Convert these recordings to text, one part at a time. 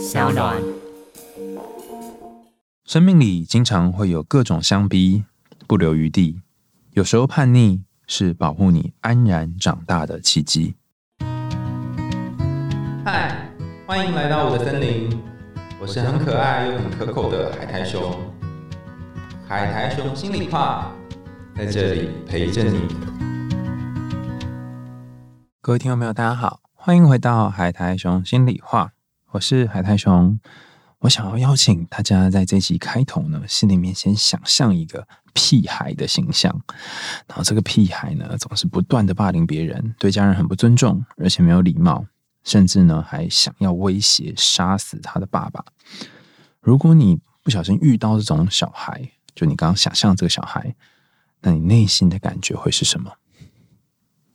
小暖。生命里经常会有各种相逼，不留余地。有时候叛逆是保护你安然长大的契机。嗨，欢迎来到我的森林，我是很可爱又很可口的海苔熊。海苔熊心里话，在这里陪着你。各位听众朋友，大家好，欢迎回到海苔熊心里话，我是海太熊。我想要邀请大家在这集开头呢，心里面先想象一个屁孩的形象，然后这个屁孩呢，总是不断的霸凌别人，对家人很不尊重，而且没有礼貌，甚至呢还想要威胁杀死他的爸爸。如果你不小心遇到这种小孩，就你刚刚想象这个小孩，那你内心的感觉会是什么？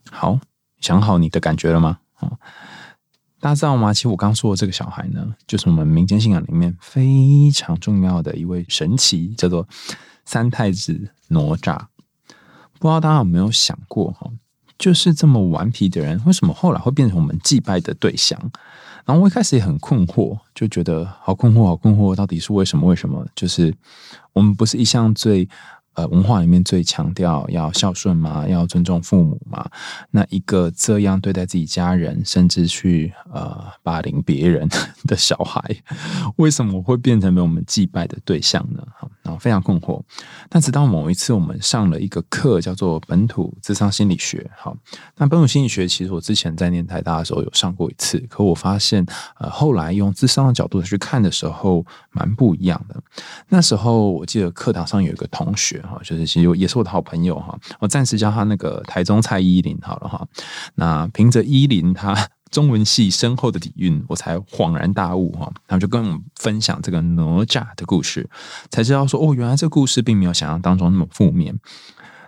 好，想好你的感觉了吗？啊？大家知道吗？其实我刚说的这个小孩呢，就是我们民间信仰里面非常重要的一位神奇，叫做三太子哪吒。不知道大家有没有想过哈，就是这么顽皮的人，为什么后来会变成我们祭拜的对象？然后我一开始也很困惑，就觉得好困惑，好困惑，到底是为什么？为什么？就是我们不是一向最。呃，文化里面最强调要孝顺嘛，要尊重父母嘛。那一个这样对待自己家人，甚至去呃霸凌别人的小孩，为什么会变成被我们祭拜的对象呢？好，然后非常困惑。但直到某一次，我们上了一个课，叫做本土智商心理学。好，那本土心理学其实我之前在念台大的时候有上过一次，可我发现呃后来用智商的角度去看的时候，蛮不一样的。那时候我记得课堂上有一个同学。哈，就是其实也是我的好朋友哈，我暂时叫他那个台中蔡依林好了哈。那凭着依林他 中文系深厚的底蕴，我才恍然大悟哈。他们就跟我们分享这个哪吒的故事，才知道说哦，原来这个故事并没有想象当中那么负面。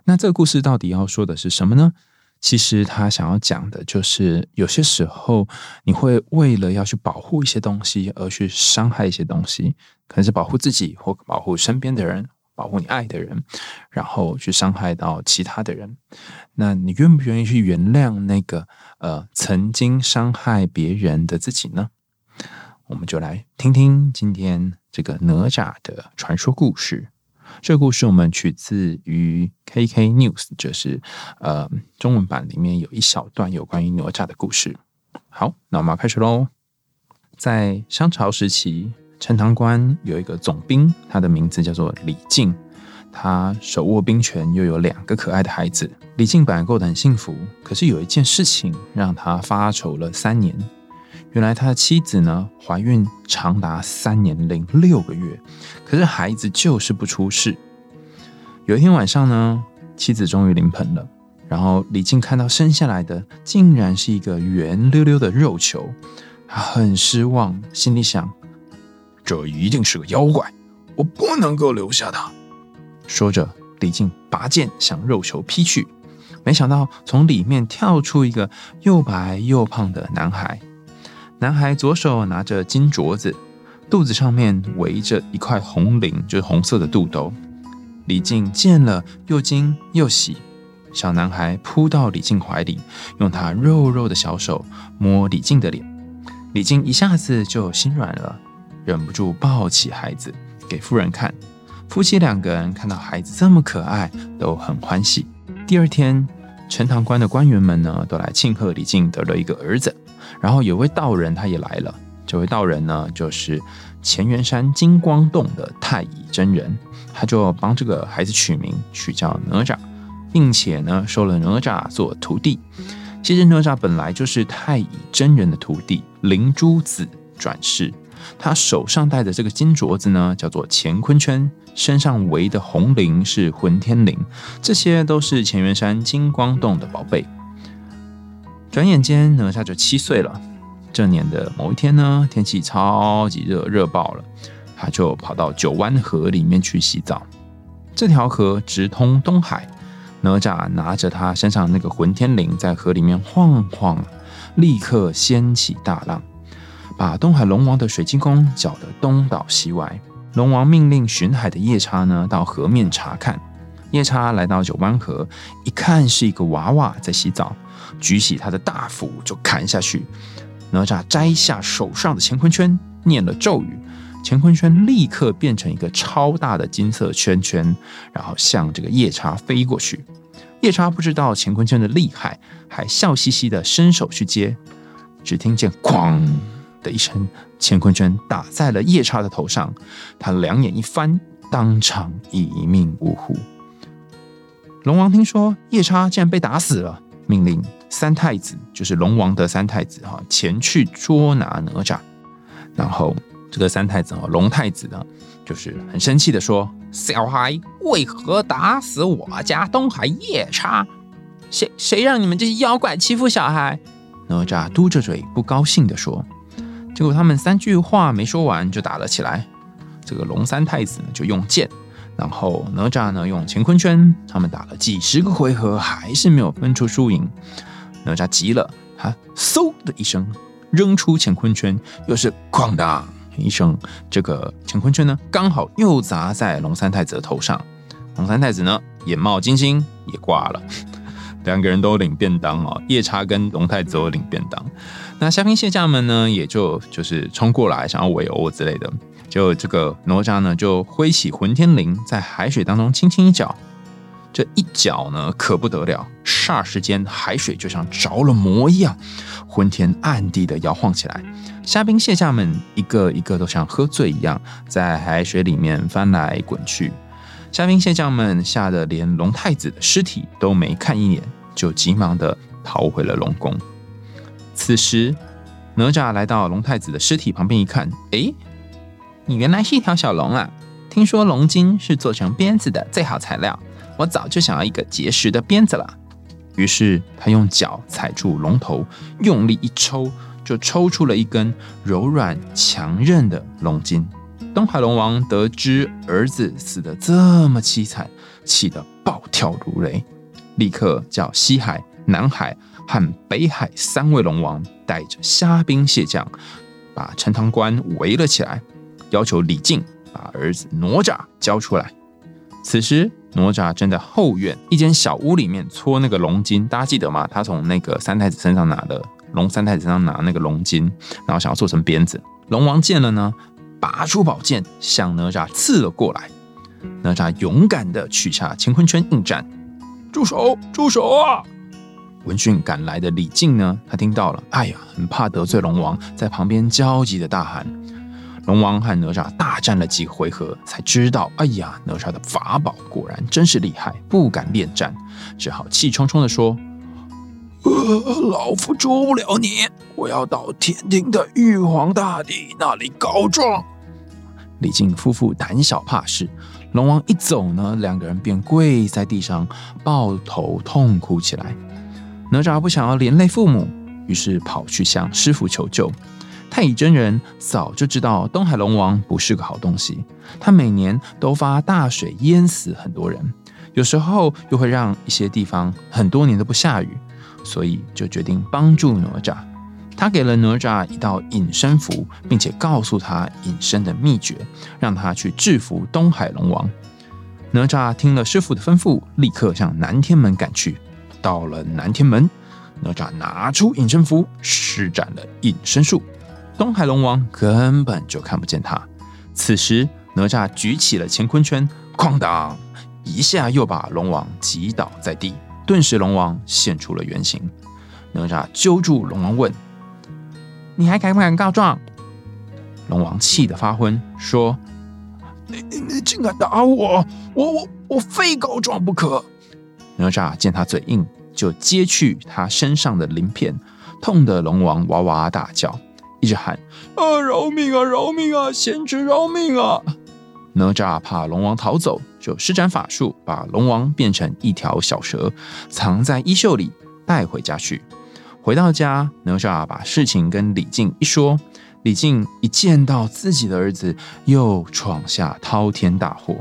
那这个故事到底要说的是什么呢？其实他想要讲的就是，有些时候你会为了要去保护一些东西而去伤害一些东西，可能是保护自己或保护身边的人。保护你爱的人，然后去伤害到其他的人，那你愿不愿意去原谅那个呃曾经伤害别人的自己呢？我们就来听听今天这个哪吒的传说故事。这个故事我们取自于 KK News，就是呃中文版里面有一小段有关于哪吒的故事。好，那我们要开始喽。在商朝时期。陈塘关有一个总兵，他的名字叫做李靖，他手握兵权，又有两个可爱的孩子。李靖本来过得很幸福，可是有一件事情让他发愁了三年。原来他的妻子呢，怀孕长达三年零六个月，可是孩子就是不出世。有一天晚上呢，妻子终于临盆了，然后李靖看到生下来的竟然是一个圆溜溜的肉球，他很失望，心里想。这一定是个妖怪，我不能够留下他。说着，李靖拔剑向肉球劈去，没想到从里面跳出一个又白又胖的男孩。男孩左手拿着金镯子，肚子上面围着一块红绫，就是红色的肚兜。李靖见了又惊又喜，小男孩扑到李靖怀里，用他肉肉的小手摸李靖的脸，李靖一下子就心软了。忍不住抱起孩子给夫人看，夫妻两个人看到孩子这么可爱，都很欢喜。第二天，陈塘关的官员们呢，都来庆贺李靖得了一个儿子。然后有位道人他也来了，这位道人呢，就是乾元山金光洞的太乙真人，他就帮这个孩子取名，取叫哪吒，并且呢，收了哪吒做徒弟。其实哪吒本来就是太乙真人的徒弟，灵珠子转世。他手上戴的这个金镯子呢，叫做乾坤圈；身上围的红绫是混天绫，这些都是乾元山金光洞的宝贝。转眼间，哪吒就七岁了。这年的某一天呢，天气超级热，热爆了，他就跑到九湾河里面去洗澡。这条河直通东海，哪吒拿着他身上那个混天绫，在河里面晃晃，立刻掀起大浪。把东海龙王的水晶宫搅得东倒西歪。龙王命令巡海的夜叉呢到河面查看。夜叉来到九湾河，一看是一个娃娃在洗澡，举起他的大斧就砍下去。哪吒摘下手上的乾坤圈，念了咒语，乾坤圈立刻变成一个超大的金色圈圈，然后向这个夜叉飞过去。夜叉不知道乾坤圈的厉害，还笑嘻嘻的伸手去接，只听见“哐”的一声，乾坤圈打在了夜叉的头上，他两眼一翻，当场一命呜呼。龙王听说夜叉竟然被打死了，命令三太子，就是龙王的三太子哈，前去捉拿哪吒。然后这个三太子哦，龙太子呢，就是很生气的说：“小孩为何打死我家东海夜叉？谁谁让你们这些妖怪欺负小孩？”哪吒嘟着嘴不高兴的说。结果他们三句话没说完就打了起来。这个龙三太子呢就用剑，然后哪吒呢用乾坤圈，他们打了几十个回合还是没有分出输赢。哪吒急了，他嗖的一声扔出乾坤圈，又是哐当一声，这个乾坤圈呢刚好又砸在龙三太子的头上。龙三太子呢眼冒金星也挂了，两个人都领便当哦，夜叉跟龙太子都领便当。那虾兵蟹将们呢也就就是冲过来想要围殴之类的。就这个哪吒呢，就挥起混天绫，在海水当中轻轻一搅，这一搅呢，可不得了，霎时间海水就像着了魔一样，昏天暗地的摇晃起来。虾兵蟹将们一个一个都像喝醉一样，在海水里面翻来滚去。虾兵蟹将们吓得连龙太子的尸体都没看一眼，就急忙的逃回了龙宫。此时，哪吒来到龙太子的尸体旁边一看，哎。你原来是一条小龙啊！听说龙筋是做成鞭子的最好材料，我早就想要一个结实的鞭子了。于是他用脚踩住龙头，用力一抽，就抽出了一根柔软强韧的龙筋。东海龙王得知儿子死得这么凄惨，气得暴跳如雷，立刻叫西海、南海和北海三位龙王带着虾兵蟹将，把陈塘关围了起来。要求李靖把儿子哪吒交出来。此时，哪吒正在后院一间小屋里面搓那个龙筋，大家记得吗？他从那个三太子身上拿的龙三太子身上拿那个龙筋，然后想要做成鞭子。龙王见了呢，拔出宝剑向哪吒刺了过来。哪吒勇敢的取下乾坤圈应战。住手！住手啊！闻讯赶来的李靖呢，他听到了，哎呀，很怕得罪龙王，在旁边焦急的大喊。龙王和哪吒大战了几回合，才知道，哎呀，哪吒的法宝果然真是厉害，不敢恋战，只好气冲冲地说：“呃，老夫捉不了你，我要到天庭的玉皇大帝那里告状。”李靖夫妇胆小怕事，龙王一走呢，两个人便跪在地上抱头痛哭起来。哪吒不想要连累父母，于是跑去向师傅求救。太乙真人早就知道东海龙王不是个好东西，他每年都发大水淹死很多人，有时候又会让一些地方很多年都不下雨，所以就决定帮助哪吒。他给了哪吒一道隐身符，并且告诉他隐身的秘诀，让他去制服东海龙王。哪吒听了师傅的吩咐，立刻向南天门赶去。到了南天门，哪吒拿出隐身符，施展了隐身术。东海龙王根本就看不见他。此时，哪吒举起了乾坤圈，哐当一下又把龙王击倒在地。顿时，龙王现出了原形。哪吒揪住龙王问：“你还敢不敢告状？”龙王气得发昏，说：“你你竟敢打我！我我我非告状不可！”哪吒见他嘴硬，就揭去他身上的鳞片，痛得龙王哇哇大叫。一直喊啊！饶命啊！饶命啊！贤侄饶命啊！哪吒怕龙王逃走，就施展法术，把龙王变成一条小蛇，藏在衣袖里，带回家去。回到家，哪吒把事情跟李靖一说，李靖一见到自己的儿子又闯下滔天大祸，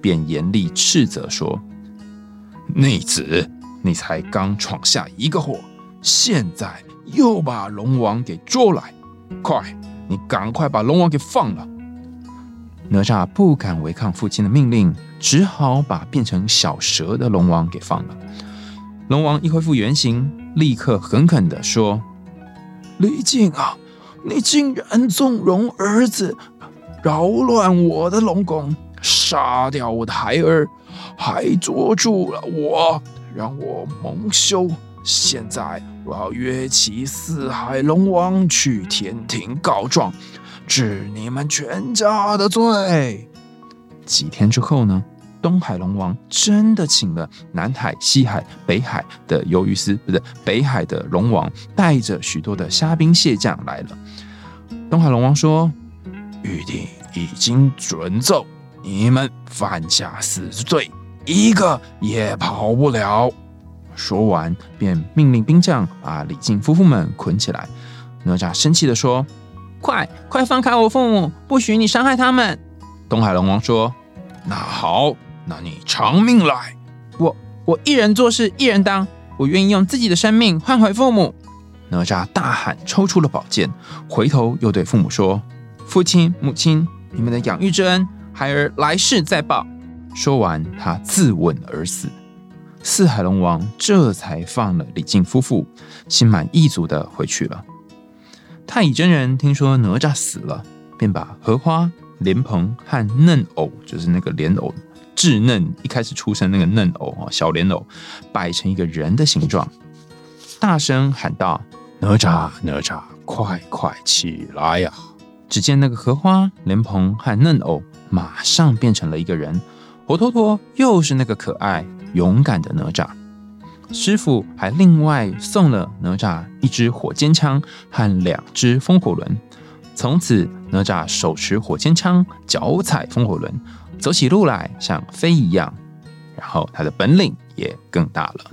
便严厉斥责说：“逆子，你才刚闯下一个祸，现在……”又把龙王给捉来，快，你赶快把龙王给放了。哪吒不敢违抗父亲的命令，只好把变成小蛇的龙王给放了。龙王一恢复原形，立刻狠狠地说：“李靖啊，你竟然纵容儿子，扰乱我的龙宫，杀掉我的孩儿，还捉住了我，让我蒙羞。现在我要约齐四海龙王去天庭告状，治你们全家的罪。几天之后呢？东海龙王真的请了南海、西海、北海的鱿鱼丝，不是北海的龙王，带着许多的虾兵蟹将来了。东海龙王说：“玉帝已经准奏，你们犯下死罪，一个也跑不了。”说完，便命令兵将把李靖夫妇们捆起来。哪吒生气的说：“快快放开我父母，不许你伤害他们！”东海龙王说：“那好。”那你偿命来！我我一人做事一人当，我愿意用自己的生命换回父母。哪吒大喊，抽出了宝剑，回头又对父母说：“父亲母亲，你们的养育之恩，孩儿来世再报。”说完，他自刎而死。四海龙王这才放了李靖夫妇，心满意足的回去了。太乙真人听说哪吒死了，便把荷花、莲蓬和嫩藕，就是那个莲藕。稚嫩一开始出生那个嫩藕啊，小莲藕摆成一个人的形状，大声喊道：“哪吒，哪吒，快快起来呀！”只见那个荷花、莲蓬和嫩藕马上变成了一个人，活脱脱又是那个可爱勇敢的哪吒。师傅还另外送了哪吒一支火尖枪和两只风火轮，从此哪吒手持火尖枪，脚踩风火轮。走起路来像飞一样，然后他的本领也更大了。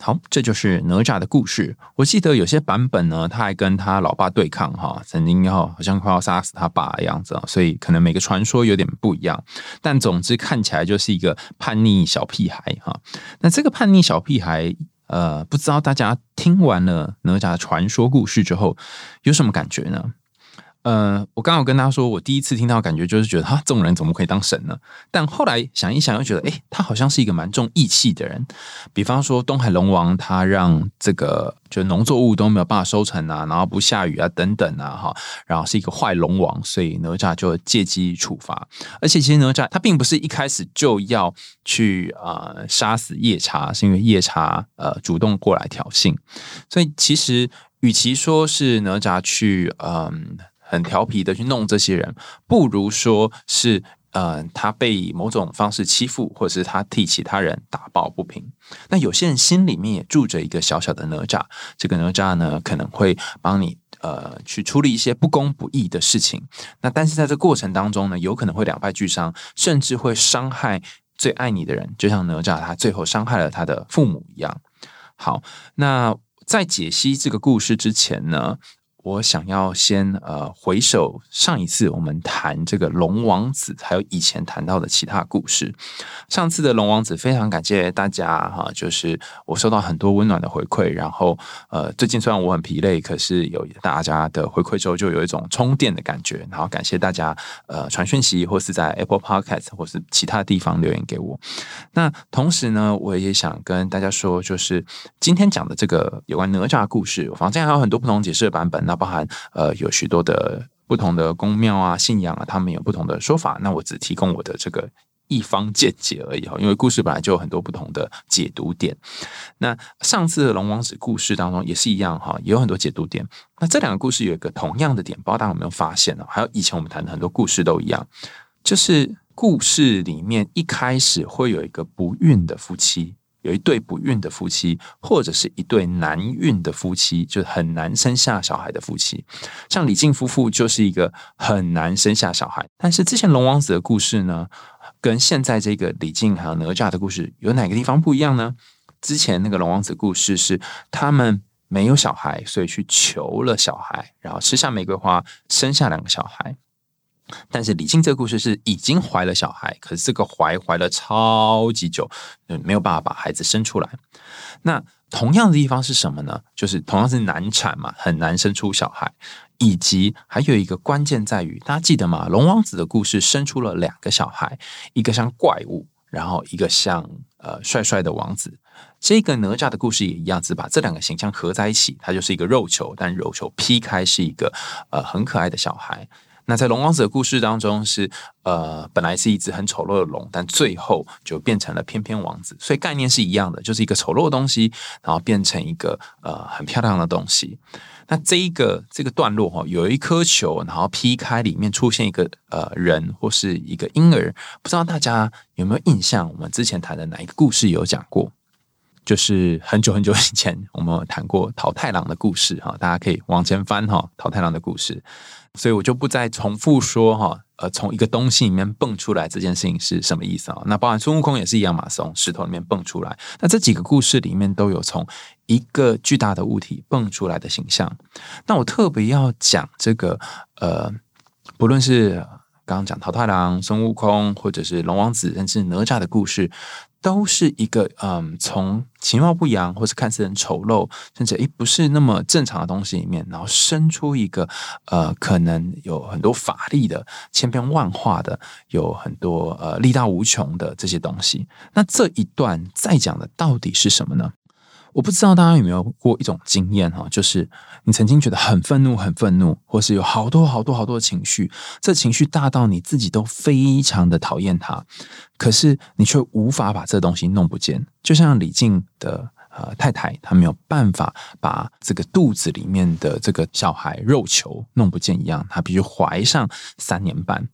好，这就是哪吒的故事。我记得有些版本呢，他还跟他老爸对抗，哈，曾经要好像快要杀死他爸的样子啊，所以可能每个传说有点不一样。但总之看起来就是一个叛逆小屁孩，哈。那这个叛逆小屁孩，呃，不知道大家听完了哪吒的传说故事之后有什么感觉呢？呃，我刚好跟他说，我第一次听到感觉就是觉得，哈，这种人怎么可以当神呢？但后来想一想，又觉得，哎，他好像是一个蛮重义气的人。比方说，东海龙王他让这个就农作物都没有办法收成啊，然后不下雨啊，等等啊，哈，然后是一个坏龙王，所以哪吒就借机处罚。而且其实哪吒他并不是一开始就要去啊杀死夜叉，是因为夜叉呃主动过来挑衅。所以其实与其说是哪吒去嗯。很调皮的去弄这些人，不如说是，呃，他被某种方式欺负，或者是他替其他人打抱不平。那有些人心里面也住着一个小小的哪吒，这个哪吒呢，可能会帮你呃去处理一些不公不义的事情。那但是在这过程当中呢，有可能会两败俱伤，甚至会伤害最爱你的人，就像哪吒他最后伤害了他的父母一样。好，那在解析这个故事之前呢？我想要先呃回首上一次我们谈这个龙王子，还有以前谈到的其他故事。上次的龙王子非常感谢大家哈，就是我收到很多温暖的回馈。然后呃，最近虽然我很疲累，可是有大家的回馈之后，就有一种充电的感觉。然后感谢大家呃传讯息，或是在 Apple Podcast 或是其他地方留言给我。那同时呢，我也想跟大家说，就是今天讲的这个有关哪吒故事，房间还有很多不同解释的版本。那包含呃有许多的不同的宫庙啊、信仰啊，他们有不同的说法。那我只提供我的这个一方见解而已哈，因为故事本来就有很多不同的解读点。那上次的龙王子故事当中也是一样哈，也有很多解读点。那这两个故事有一个同样的点，不知道大家有没有发现呢？还有以前我们谈的很多故事都一样，就是故事里面一开始会有一个不孕的夫妻。有一对不孕的夫妻，或者是一对难孕的夫妻，就很难生下小孩的夫妻。像李靖夫妇就是一个很难生下小孩。但是之前龙王子的故事呢，跟现在这个李靖还有哪吒的故事有哪个地方不一样呢？之前那个龙王子故事是他们没有小孩，所以去求了小孩，然后吃下玫瑰花，生下两个小孩。但是李靖这个故事是已经怀了小孩，可是这个怀怀了超级久，嗯没有办法把孩子生出来。那同样的地方是什么呢？就是同样是难产嘛，很难生出小孩，以及还有一个关键在于，大家记得吗？龙王子的故事生出了两个小孩，一个像怪物，然后一个像呃帅帅的王子。这个哪吒的故事也一样，只把这两个形象合在一起，它就是一个肉球，但肉球劈开是一个呃很可爱的小孩。那在龙王子的故事当中，是呃本来是一只很丑陋的龙，但最后就变成了翩翩王子，所以概念是一样的，就是一个丑陋的东西，然后变成一个呃很漂亮的东西。那这一个这个段落哈，有一颗球，然后劈开，里面出现一个呃人或是一个婴儿，不知道大家有没有印象？我们之前谈的哪一个故事有讲过？就是很久很久以前，我们谈过桃太郎的故事哈，大家可以往前翻哈，桃太郎的故事，所以我就不再重复说哈，呃，从一个东西里面蹦出来这件事情是什么意思啊？那包含孙悟空也是一样嘛，从石头里面蹦出来。那这几个故事里面都有从一个巨大的物体蹦出来的形象。那我特别要讲这个，呃，不论是刚刚讲桃太郎、孙悟空，或者是龙王子，甚至哪吒的故事。都是一个嗯，从其貌不扬或是看似很丑陋，甚至诶不是那么正常的东西里面，然后生出一个呃，可能有很多法力的、千变万化的，有很多呃力大无穷的这些东西。那这一段在讲的到底是什么呢？我不知道大家有没有过一种经验哈，就是你曾经觉得很愤怒、很愤怒，或是有好多好多好多的情绪，这情绪大到你自己都非常的讨厌它，可是你却无法把这东西弄不见。就像李静的呃太太，她没有办法把这个肚子里面的这个小孩肉球弄不见一样，她必须怀上三年半。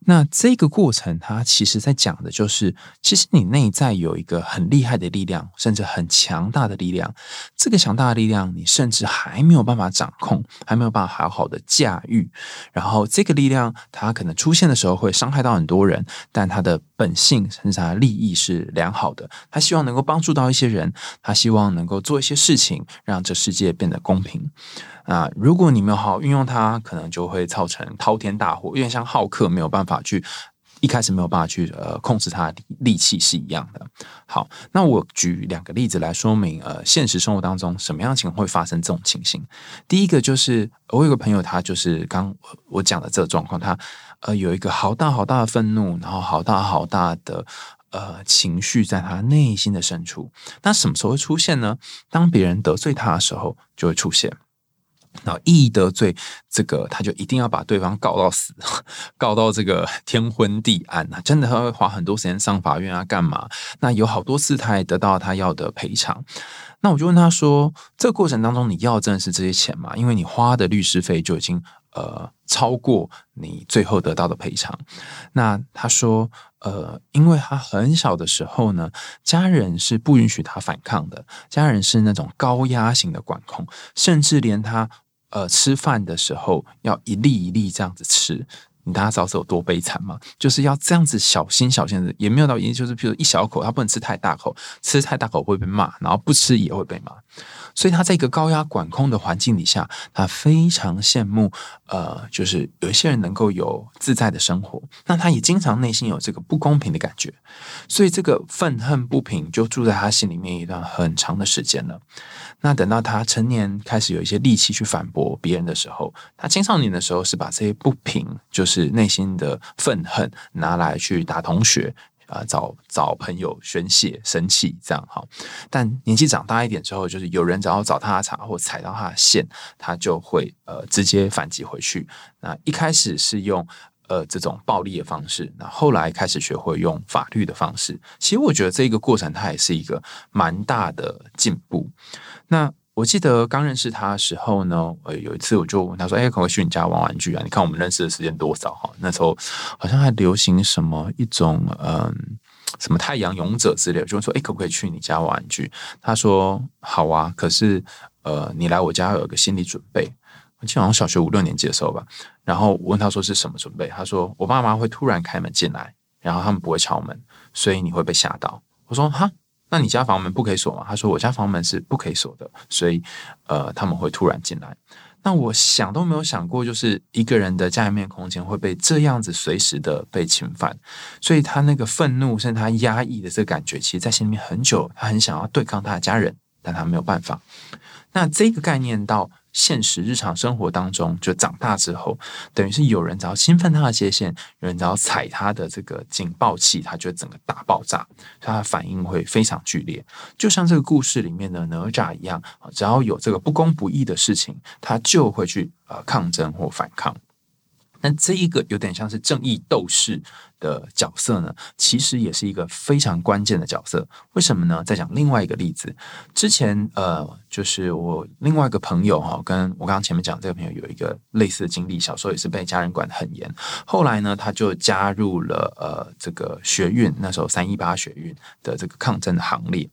那这个过程，它其实在讲的就是，其实你内在有一个很厉害的力量，甚至很强大的力量。这个强大的力量，你甚至还没有办法掌控，还没有办法好好的驾驭。然后，这个力量它可能出现的时候会伤害到很多人，但它的本性甚至它的利益是良好的。他希望能够帮助到一些人，他希望能够做一些事情，让这世界变得公平。啊，如果你没有好好运用它，可能就会造成滔天大祸，有点像浩克没有办法去一开始没有办法去呃控制他的力气是一样的。好，那我举两个例子来说明，呃，现实生活当中什么样的情况会发生这种情形。第一个就是我有个朋友，他就是刚我讲的这个状况，他呃有一个好大好大的愤怒，然后好大好大的呃情绪在他内心的深处。那什么时候会出现呢？当别人得罪他的时候，就会出现。然后一得罪这个，他就一定要把对方告到死，告到这个天昏地暗啊！真的他会花很多时间上法院啊，干嘛？那有好多次他也得到他要的赔偿。那我就问他说：这个过程当中，你要真的是这些钱吗？因为你花的律师费就已经呃超过你最后得到的赔偿。那他说：呃，因为他很小的时候呢，家人是不允许他反抗的，家人是那种高压型的管控，甚至连他。呃，吃饭的时候要一粒一粒这样子吃，你大家知道是有多悲惨吗？就是要这样子小心小心的，也没有到一，就是比如一小口，他不能吃太大口，吃太大口会被骂，然后不吃也会被骂。所以他在一个高压管控的环境底下，他非常羡慕，呃，就是有一些人能够有自在的生活。那他也经常内心有这个不公平的感觉，所以这个愤恨不平就住在他心里面一段很长的时间了。那等到他成年开始有一些力气去反驳别人的时候，他青少年的时候是把这些不平，就是内心的愤恨拿来去打同学。啊，找找朋友宣泄生气，这样哈。但年纪长大一点之后，就是有人只要找他茬或踩到他的线，他就会呃直接反击回去。那一开始是用呃这种暴力的方式，那后来开始学会用法律的方式。其实我觉得这个过程，它也是一个蛮大的进步。那。我记得刚认识他的时候呢，呃，有一次我就问他说：“哎，可不可以去你家玩玩具啊？你看我们认识的时间多少哈？那时候好像还流行什么一种嗯，什么太阳勇者之类，就说哎，可不可以去你家玩玩具？他说好啊，可是呃，你来我家有一个心理准备。我记得好像小学五六年级的时候吧。然后我问他说是什么准备？他说我爸妈会突然开门进来，然后他们不会敲门，所以你会被吓到。我说哈。那你家房门不可以锁吗？他说我家房门是不可以锁的，所以呃他们会突然进来。那我想都没有想过，就是一个人的家里面空间会被这样子随时的被侵犯，所以他那个愤怒甚至他压抑的这个感觉，其实在心里面很久，他很想要对抗他的家人，但他没有办法。那这个概念到现实日常生活当中，就长大之后，等于是有人只要侵犯他的界限，有人只要踩他的这个警报器，他就整个大爆炸，他的反应会非常剧烈，就像这个故事里面的哪吒一样，只要有这个不公不义的事情，他就会去呃抗争或反抗。那这一个有点像是正义斗士的角色呢，其实也是一个非常关键的角色。为什么呢？再讲另外一个例子，之前呃，就是我另外一个朋友哈，跟我刚刚前面讲这个朋友有一个类似的经历，小时候也是被家人管得很严，后来呢，他就加入了呃这个学运，那时候三一八学运的这个抗争的行列。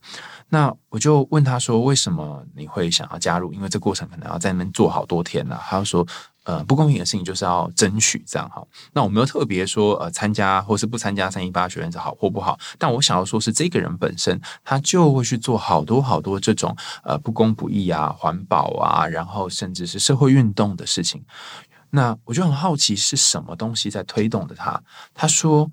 那我就问他说：“为什么你会想要加入？因为这过程可能要在那边做好多天呢？”他说。呃，不公平的事情就是要争取这样哈。那我没有特别说呃参加或是不参加三一八学院是好或不好，但我想要说是这个人本身他就会去做好多好多这种呃不公不义啊、环保啊，然后甚至是社会运动的事情。那我就很好奇是什么东西在推动的他。他说，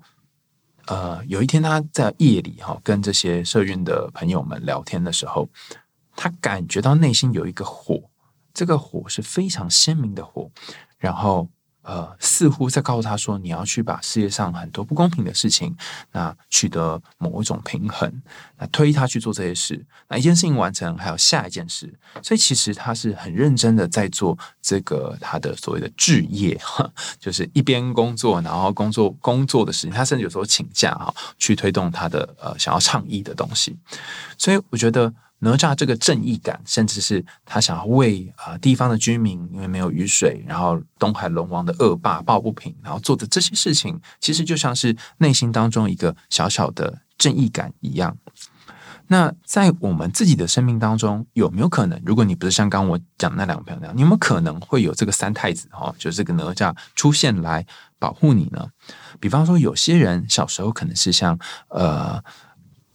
呃，有一天他在夜里哈跟这些社运的朋友们聊天的时候，他感觉到内心有一个火。这个火是非常鲜明的火，然后呃，似乎在告诉他说：“你要去把世界上很多不公平的事情，那取得某一种平衡，那推他去做这些事。那一件事情完成，还有下一件事。所以其实他是很认真的在做这个他的所谓的置业，就是一边工作，然后工作工作的事情。他甚至有时候请假哈，去推动他的呃想要倡议的东西。所以我觉得。哪吒这个正义感，甚至是他想要为啊地方的居民，因为没有雨水，然后东海龙王的恶霸抱不平，然后做的这些事情，其实就像是内心当中一个小小的正义感一样。那在我们自己的生命当中，有没有可能，如果你不是像刚我讲那两个朋友那样，你有没有可能会有这个三太子哈，就是这个哪吒出现来保护你呢？比方说，有些人小时候可能是像呃。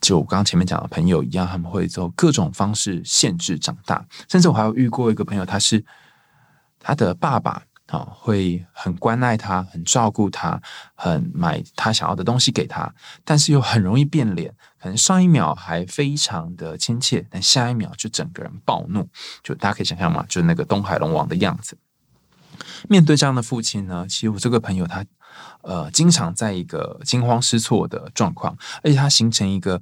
就我刚刚前面讲的朋友一样，他们会做各种方式限制长大。甚至我还有遇过一个朋友，他是他的爸爸啊，会很关爱他，很照顾他，很买他想要的东西给他，但是又很容易变脸。可能上一秒还非常的亲切，但下一秒就整个人暴怒。就大家可以想象嘛，就是那个东海龙王的样子。面对这样的父亲呢，其实我这个朋友他。呃，经常在一个惊慌失措的状况，而且他形成一个，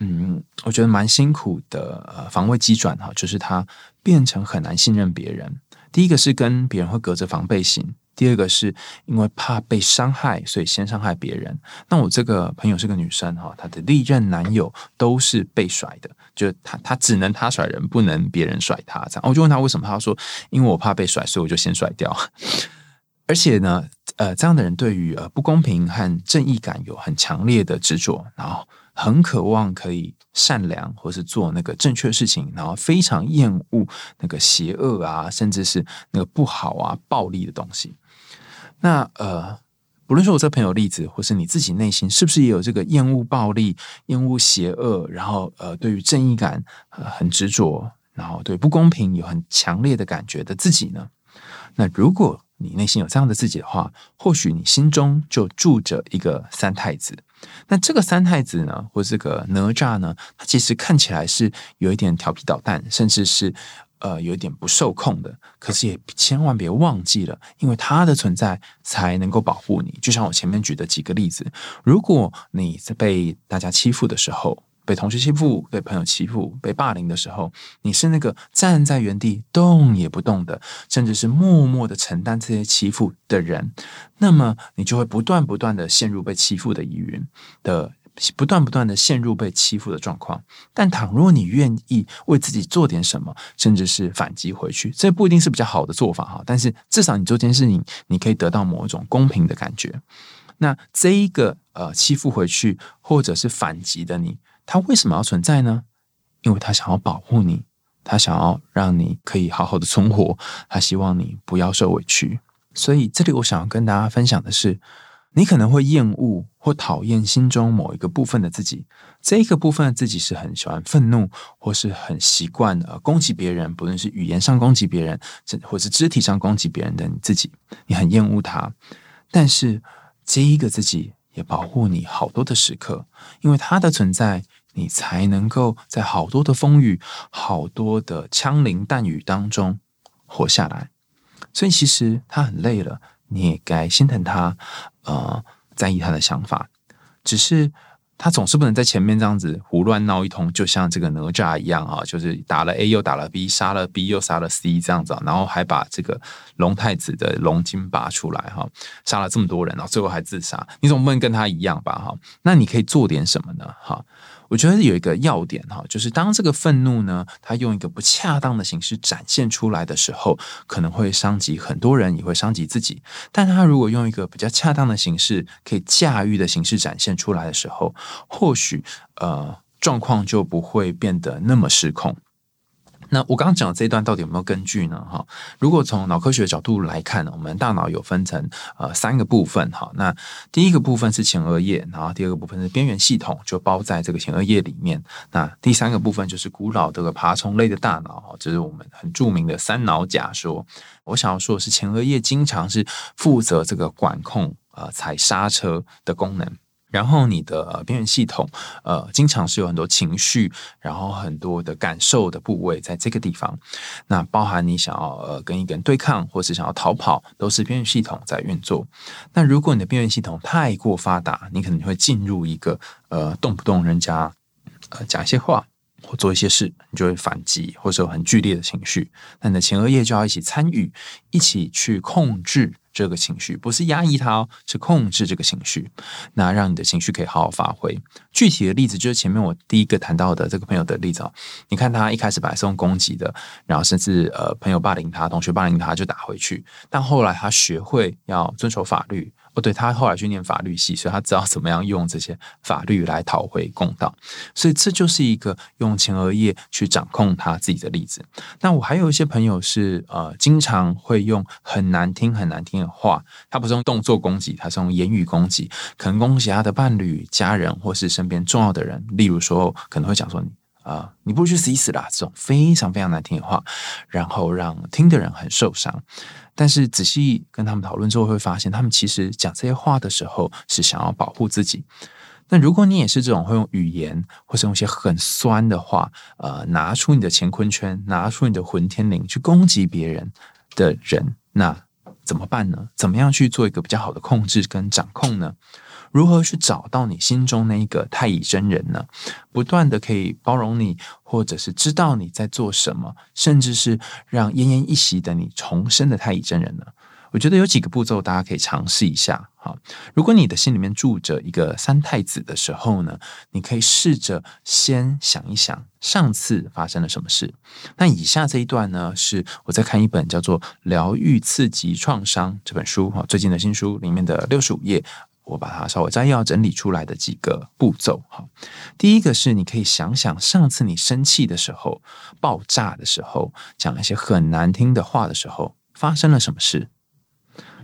嗯，我觉得蛮辛苦的呃防卫机转哈，就是他变成很难信任别人。第一个是跟别人会隔着防备心，第二个是因为怕被伤害，所以先伤害别人。那我这个朋友是个女生哈，她的历任男友都是被甩的，就她她只能她甩人，不能别人甩她这样。我就问她为什么，她说因为我怕被甩，所以我就先甩掉。而且呢，呃，这样的人对于呃不公平和正义感有很强烈的执着，然后很渴望可以善良或是做那个正确事情，然后非常厌恶那个邪恶啊，甚至是那个不好啊、暴力的东西。那呃，不论说我这朋友例子，或是你自己内心，是不是也有这个厌恶暴力、厌恶邪恶，然后呃，对于正义感很执着，然后对不公平有很强烈的感觉的自己呢？那如果你内心有这样的自己的话，或许你心中就住着一个三太子。那这个三太子呢，或这个哪吒呢，他其实看起来是有一点调皮捣蛋，甚至是呃有一点不受控的。可是也千万别忘记了，因为他的存在才能够保护你。就像我前面举的几个例子，如果你在被大家欺负的时候，被同学欺负、被朋友欺负、被霸凌的时候，你是那个站在原地动也不动的，甚至是默默的承担这些欺负的人，那么你就会不断不断的陷入被欺负的疑云的，不断不断的陷入被欺负的状况。但倘若你愿意为自己做点什么，甚至是反击回去，这不一定是比较好的做法哈。但是至少你做这件事情，你可以得到某一种公平的感觉。那这一个呃欺负回去或者是反击的你。他为什么要存在呢？因为他想要保护你，他想要让你可以好好的存活，他希望你不要受委屈。所以这里我想要跟大家分享的是，你可能会厌恶或讨厌心中某一个部分的自己，这一个部分的自己是很喜欢愤怒，或是很习惯呃攻击别人，不论是语言上攻击别人，或是肢体上攻击别人的你自己，你很厌恶他。但是这一个自己也保护你好多的时刻，因为他的存在。你才能够在好多的风雨、好多的枪林弹雨当中活下来。所以其实他很累了，你也该心疼他，呃，在意他的想法。只是他总是不能在前面这样子胡乱闹一通，就像这个哪吒一样啊，就是打了 A 又打了 B，杀了 B 又杀了 C 这样子，然后还把这个龙太子的龙筋拔出来哈，杀了这么多人，然后最后还自杀。你总不能跟他一样吧？哈，那你可以做点什么呢？哈。我觉得有一个要点哈，就是当这个愤怒呢，它用一个不恰当的形式展现出来的时候，可能会伤及很多人，也会伤及自己。但它如果用一个比较恰当的形式，可以驾驭的形式展现出来的时候，或许呃状况就不会变得那么失控。那我刚刚讲的这一段到底有没有根据呢？哈，如果从脑科学角度来看呢，我们大脑有分成呃三个部分哈。那第一个部分是前额叶，然后第二个部分是边缘系统，就包在这个前额叶里面。那第三个部分就是古老这个爬虫类的大脑哈，这是我们很著名的三脑假说。我想要说的是，前额叶经常是负责这个管控呃踩刹车的功能。然后你的边缘系统，呃，经常是有很多情绪，然后很多的感受的部位在这个地方。那包含你想要呃跟一个人对抗，或是想要逃跑，都是边缘系统在运作。那如果你的边缘系统太过发达，你可能会进入一个呃动不动人家呃讲一些话或做一些事，你就会反击，或者有很剧烈的情绪。那你的前额叶就要一起参与，一起去控制。这个情绪不是压抑它哦，是控制这个情绪，那让你的情绪可以好好发挥。具体的例子就是前面我第一个谈到的这个朋友的例子哦。你看他一开始本来是用攻击的，然后甚至呃朋友霸凌他，同学霸凌他就打回去，但后来他学会要遵守法律。哦，对他后来去念法律系，所以他知道怎么样用这些法律来讨回公道。所以这就是一个用前额叶去掌控他自己的例子。那我还有一些朋友是呃，经常会用很难听、很难听的话，他不是用动作攻击，他是用言语攻击，可能攻击他的伴侣、家人或是身边重要的人。例如说，可能会讲说你啊，你不如去死一死啦，这种非常非常难听的话，然后让听的人很受伤。但是仔细跟他们讨论之后，会发现他们其实讲这些话的时候是想要保护自己。那如果你也是这种会用语言或是用一些很酸的话，呃，拿出你的乾坤圈，拿出你的混天绫去攻击别人的人，那怎么办呢？怎么样去做一个比较好的控制跟掌控呢？如何去找到你心中那一个太乙真人呢？不断的可以包容你，或者是知道你在做什么，甚至是让奄奄一息的你重生的太乙真人呢？我觉得有几个步骤大家可以尝试一下。哈，如果你的心里面住着一个三太子的时候呢，你可以试着先想一想上次发生了什么事。那以下这一段呢，是我在看一本叫做《疗愈刺激创伤》这本书哈，最近的新书里面的六十五页。我把它稍微摘要整理出来的几个步骤哈，第一个是你可以想想上次你生气的时候、爆炸的时候、讲一些很难听的话的时候发生了什么事。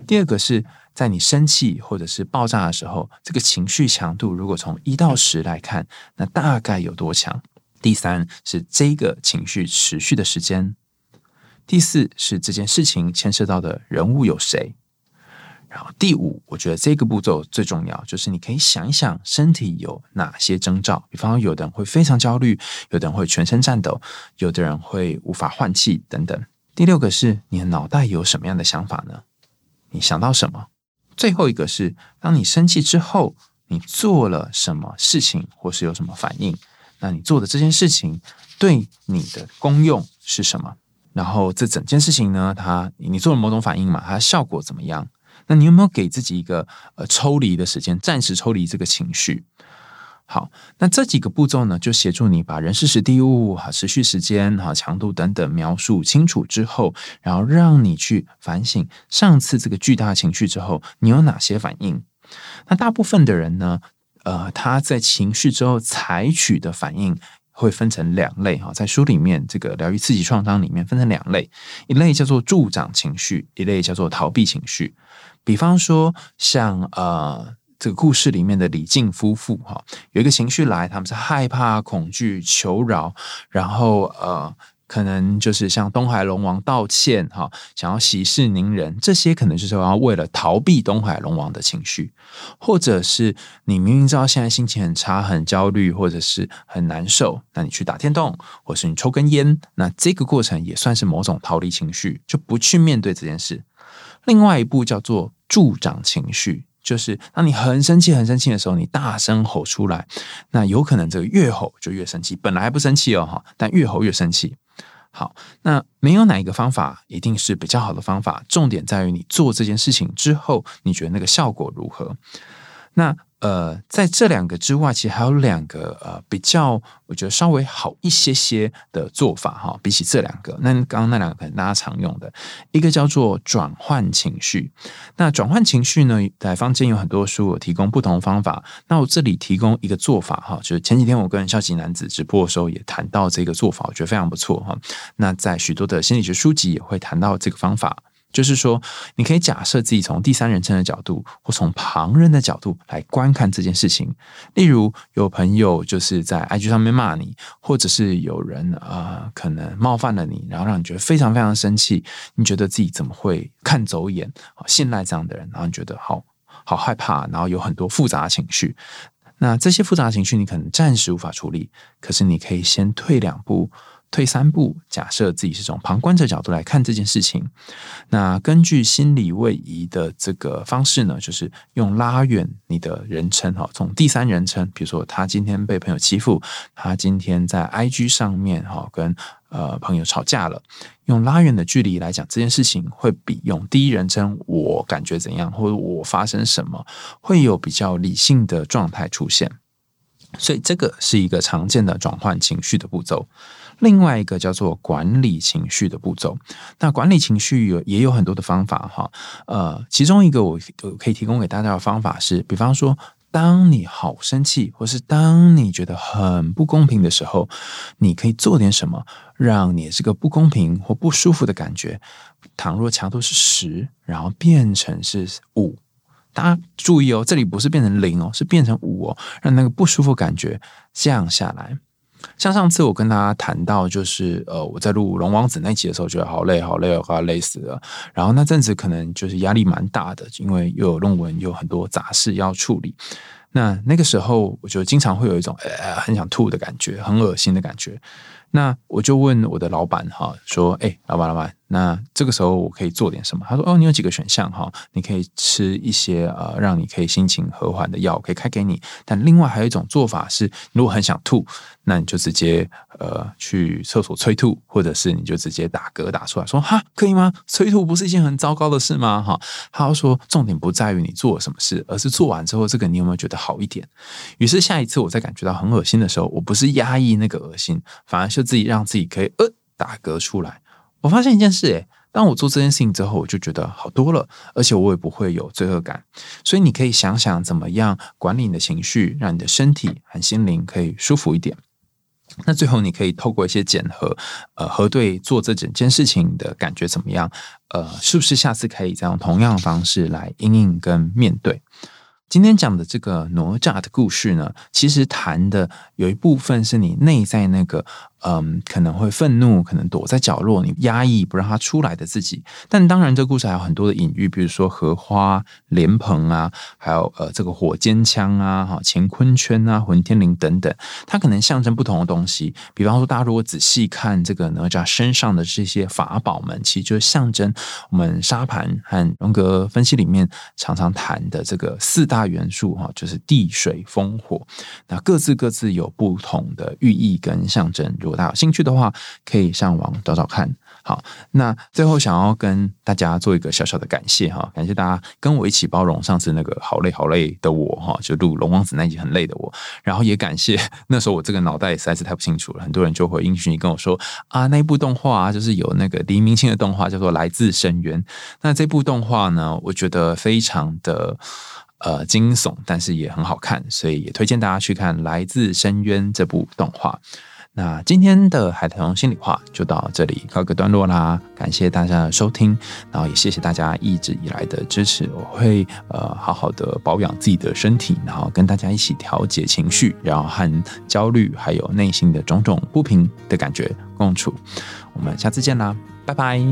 第二个是在你生气或者是爆炸的时候，这个情绪强度如果从一到十来看，那大概有多强？第三是这个情绪持续的时间。第四是这件事情牵涉到的人物有谁？然后第五，我觉得这个步骤最重要，就是你可以想一想身体有哪些征兆，比方说有的人会非常焦虑，有的人会全身颤抖，有的人会无法换气等等。第六个是你的脑袋有什么样的想法呢？你想到什么？最后一个是当你生气之后，你做了什么事情，或是有什么反应？那你做的这件事情对你的功用是什么？然后这整件事情呢，它你做了某种反应嘛，它效果怎么样？那你有没有给自己一个呃抽离的时间，暂时抽离这个情绪？好，那这几个步骤呢，就协助你把人事时地物哈、持续时间哈、强度等等描述清楚之后，然后让你去反省上次这个巨大情绪之后，你有哪些反应？那大部分的人呢，呃，他在情绪之后采取的反应。会分成两类哈，在书里面这个疗愈刺激创伤里面分成两类，一类叫做助长情绪，一类叫做逃避情绪。比方说，像呃这个故事里面的李靖夫妇哈，有一个情绪来，他们是害怕、恐惧、求饶，然后呃。可能就是向东海龙王道歉哈，想要息事宁人，这些可能就是要为了逃避东海龙王的情绪，或者是你明明知道现在心情很差、很焦虑，或者是很难受，那你去打电动，或是你抽根烟，那这个过程也算是某种逃离情绪，就不去面对这件事。另外一步叫做助长情绪。就是当你很生气、很生气的时候，你大声吼出来，那有可能这个越吼就越生气。本来不生气哦，哈，但越吼越生气。好，那没有哪一个方法一定是比较好的方法，重点在于你做这件事情之后，你觉得那个效果如何？那。呃，在这两个之外，其实还有两个呃比较，我觉得稍微好一些些的做法哈。比起这两个，那刚刚那两个可能大家常用的，一个叫做转换情绪。那转换情绪呢，在坊间有很多书有提供不同方法。那我这里提供一个做法哈，就是前几天我跟消极男子直播的时候也谈到这个做法，我觉得非常不错哈。那在许多的心理学书籍也会谈到这个方法。就是说，你可以假设自己从第三人称的角度，或从旁人的角度来观看这件事情。例如，有朋友就是在 IG 上面骂你，或者是有人啊可能冒犯了你，然后让你觉得非常非常生气。你觉得自己怎么会看走眼、信赖这样的人？然后你觉得好好害怕，然后有很多复杂情绪。那这些复杂情绪，你可能暂时无法处理，可是你可以先退两步。退三步，假设自己是从旁观者角度来看这件事情。那根据心理位移的这个方式呢，就是用拉远你的人称哈，从第三人称，比如说他今天被朋友欺负，他今天在 IG 上面哈跟呃朋友吵架了，用拉远的距离来讲这件事情，会比用第一人称我感觉怎样，或者我发生什么，会有比较理性的状态出现。所以这个是一个常见的转换情绪的步骤。另外一个叫做管理情绪的步骤，那管理情绪有也有很多的方法哈，呃，其中一个我我可以提供给大家的方法是，比方说，当你好生气，或是当你觉得很不公平的时候，你可以做点什么，让你这个不公平或不舒服的感觉，倘若强度是十，然后变成是五，大家注意哦，这里不是变成零哦，是变成五哦，让那个不舒服感觉降下来。像上次我跟大家谈到，就是呃，我在录《龙王子》那集的时候，觉得好累，好累，快要累死了。然后那阵子可能就是压力蛮大的，因为又有论文，又有很多杂事要处理。那那个时候，我就经常会有一种呃很想吐的感觉，很恶心的感觉。那我就问我的老板哈，说：“哎，老板，老板。”那这个时候我可以做点什么？他说：“哦，你有几个选项哈，你可以吃一些呃，让你可以心情和缓的药，可以开给你。但另外还有一种做法是，如果很想吐，那你就直接呃去厕所催吐，或者是你就直接打嗝打出来，说哈可以吗？催吐不是一件很糟糕的事吗？哈，他说重点不在于你做了什么事，而是做完之后这个你有没有觉得好一点？于是下一次我在感觉到很恶心的时候，我不是压抑那个恶心，反而是自己让自己可以呃打嗝出来。”我发现一件事，诶，当我做这件事情之后，我就觉得好多了，而且我也不会有罪恶感。所以你可以想想怎么样管理你的情绪，让你的身体和心灵可以舒服一点。那最后你可以透过一些检核，呃，核对做这整件事情的感觉怎么样？呃，是不是下次可以再用同样的方式来应应跟面对？今天讲的这个哪吒的故事呢，其实谈的有一部分是你内在那个。嗯，可能会愤怒，可能躲在角落，你压抑不让他出来的自己。但当然，这故事还有很多的隐喻，比如说荷花、莲蓬啊，还有呃这个火尖枪啊、哈乾坤圈啊、混天绫等等，它可能象征不同的东西。比方说，大家如果仔细看这个哪吒身上的这些法宝们，其实就是象征我们沙盘和荣格分析里面常常谈的这个四大元素哈，就是地水风火，那各自各自有不同的寓意跟象征。如大家有兴趣的话，可以上网找找看。好，那最后想要跟大家做一个小小的感谢哈，感谢大家跟我一起包容上次那个好累好累的我哈，就录龙王子那集很累的我，然后也感谢那时候我这个脑袋实在是太不清楚了，很多人就回应讯息跟我说啊，那部动画啊，就是有那个黎明星的动画叫做《来自深渊》，那这部动画呢，我觉得非常的呃惊悚，但是也很好看，所以也推荐大家去看《来自深渊》这部动画。那今天的海棠心里话就到这里告个段落啦，感谢大家的收听，然后也谢谢大家一直以来的支持。我会呃好好的保养自己的身体，然后跟大家一起调节情绪，然后和焦虑还有内心的种种不平的感觉共处。我们下次见啦，拜拜。